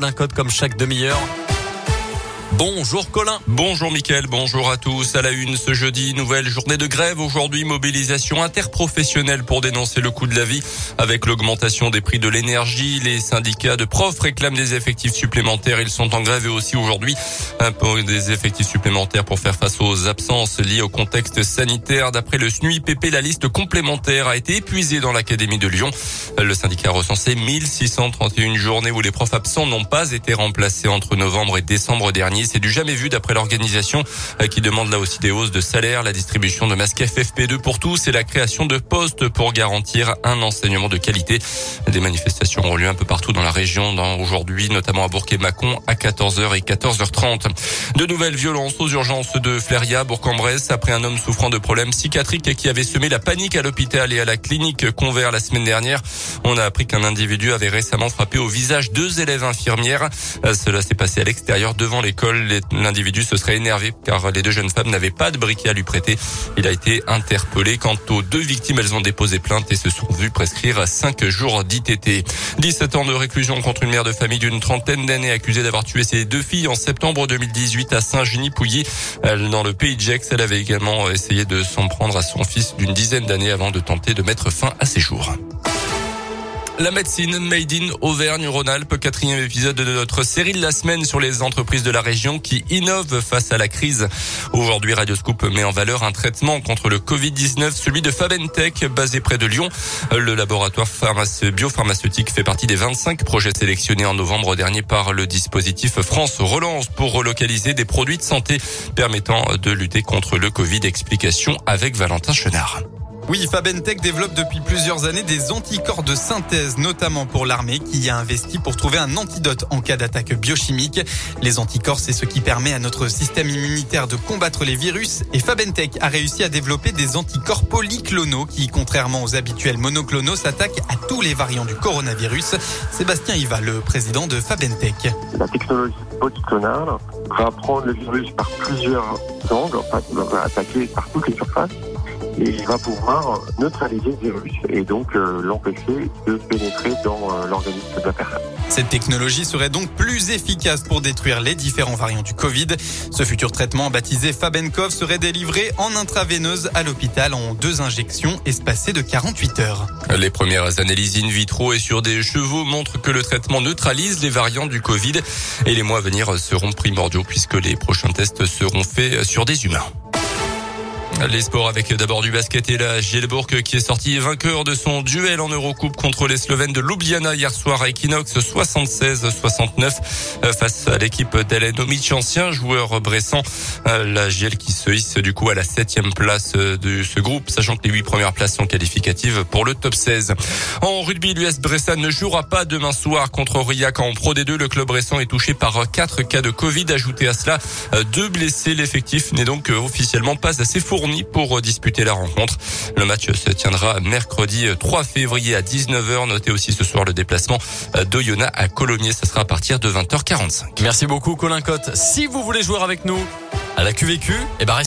Un code comme chaque demi-heure. Bonjour Colin. Bonjour Mickaël, bonjour à tous. À la une ce jeudi, nouvelle journée de grève. Aujourd'hui, mobilisation interprofessionnelle pour dénoncer le coût de la vie. Avec l'augmentation des prix de l'énergie, les syndicats de profs réclament des effectifs supplémentaires. Ils sont en grève et aussi aujourd'hui des effectifs supplémentaires pour faire face aux absences liées au contexte sanitaire. D'après le SNUIPP, la liste complémentaire a été épuisée dans l'Académie de Lyon. Le syndicat a recensé 1631 journées où les profs absents n'ont pas été remplacés entre novembre et décembre dernier. C'est du jamais vu d'après l'organisation euh, qui demande là aussi des hausses de salaire, la distribution de masques FFP2 pour tous et la création de postes pour garantir un enseignement de qualité. Des manifestations ont lieu un peu partout dans la région aujourd'hui, notamment à Bourg et Mâcon à 14h et 14h30. De nouvelles violences aux urgences de Fléria, Bourg-en-Bresse, après un homme souffrant de problèmes psychiatriques qui avait semé la panique à l'hôpital et à la clinique Convert la semaine dernière. On a appris qu'un individu avait récemment frappé au visage deux élèves infirmières. Euh, cela s'est passé à l'extérieur devant l'école L'individu se serait énervé car les deux jeunes femmes n'avaient pas de briquet à lui prêter. Il a été interpellé. Quant aux deux victimes, elles ont déposé plainte et se sont vues prescrire 5 jours d'ITT. 17 ans de réclusion contre une mère de famille d'une trentaine d'années accusée d'avoir tué ses deux filles en septembre 2018 à Saint-Genis-Pouilly. Dans le pays de Gex, elle avait également essayé de s'en prendre à son fils d'une dizaine d'années avant de tenter de mettre fin à ses jours. La médecine Made in Auvergne-Rhône-Alpes, quatrième épisode de notre série de la semaine sur les entreprises de la région qui innovent face à la crise. Aujourd'hui, Radioscoop met en valeur un traitement contre le Covid-19, celui de Fabentech, basé près de Lyon. Le laboratoire biopharmaceutique fait partie des 25 projets sélectionnés en novembre dernier par le dispositif France Relance pour relocaliser des produits de santé permettant de lutter contre le Covid. Explication avec Valentin Chenard. Oui, Fabentech développe depuis plusieurs années des anticorps de synthèse, notamment pour l'armée, qui y a investi pour trouver un antidote en cas d'attaque biochimique. Les anticorps, c'est ce qui permet à notre système immunitaire de combattre les virus. Et Fabentech a réussi à développer des anticorps polyclonaux qui, contrairement aux habituels monoclonaux, s'attaquent à tous les variants du coronavirus. Sébastien Iva, le président de Fabentech. La technologie polyclonale va prendre le virus par plusieurs angles, va attaquer par toutes les surfaces et il va pouvoir neutraliser le virus et donc euh, l'empêcher de pénétrer dans euh, l'organisme de la personne. Cette technologie serait donc plus efficace pour détruire les différents variants du Covid. Ce futur traitement baptisé Fabenkov serait délivré en intraveineuse à l'hôpital en deux injections espacées de 48 heures. Les premières analyses in vitro et sur des chevaux montrent que le traitement neutralise les variants du Covid et les mois à venir seront primordiaux puisque les prochains tests seront faits sur des humains. Les sports avec d'abord du basket et la Gielbourg qui est sorti vainqueur de son duel en Eurocoupe contre les Slovènes de Ljubljana hier soir à Equinox 76-69 face à l'équipe d'Alen Omic, ancien joueur bressant. La Giel qui se hisse du coup à la septième place de ce groupe, sachant que les huit premières places sont qualificatives pour le top 16. En rugby, l'US Bressan ne jouera pas demain soir contre Aurillac en Pro D2. Le club bressan est touché par quatre cas de Covid. Ajouté à cela, deux blessés. L'effectif n'est donc officiellement pas assez fourni pour disputer la rencontre. Le match se tiendra mercredi 3 février à 19h. Notez aussi ce soir le déplacement d'Oyonnax à Colomiers. Ça sera à partir de 20h45. Merci beaucoup Colin Cotte. Si vous voulez jouer avec nous à la QVQ, eh ben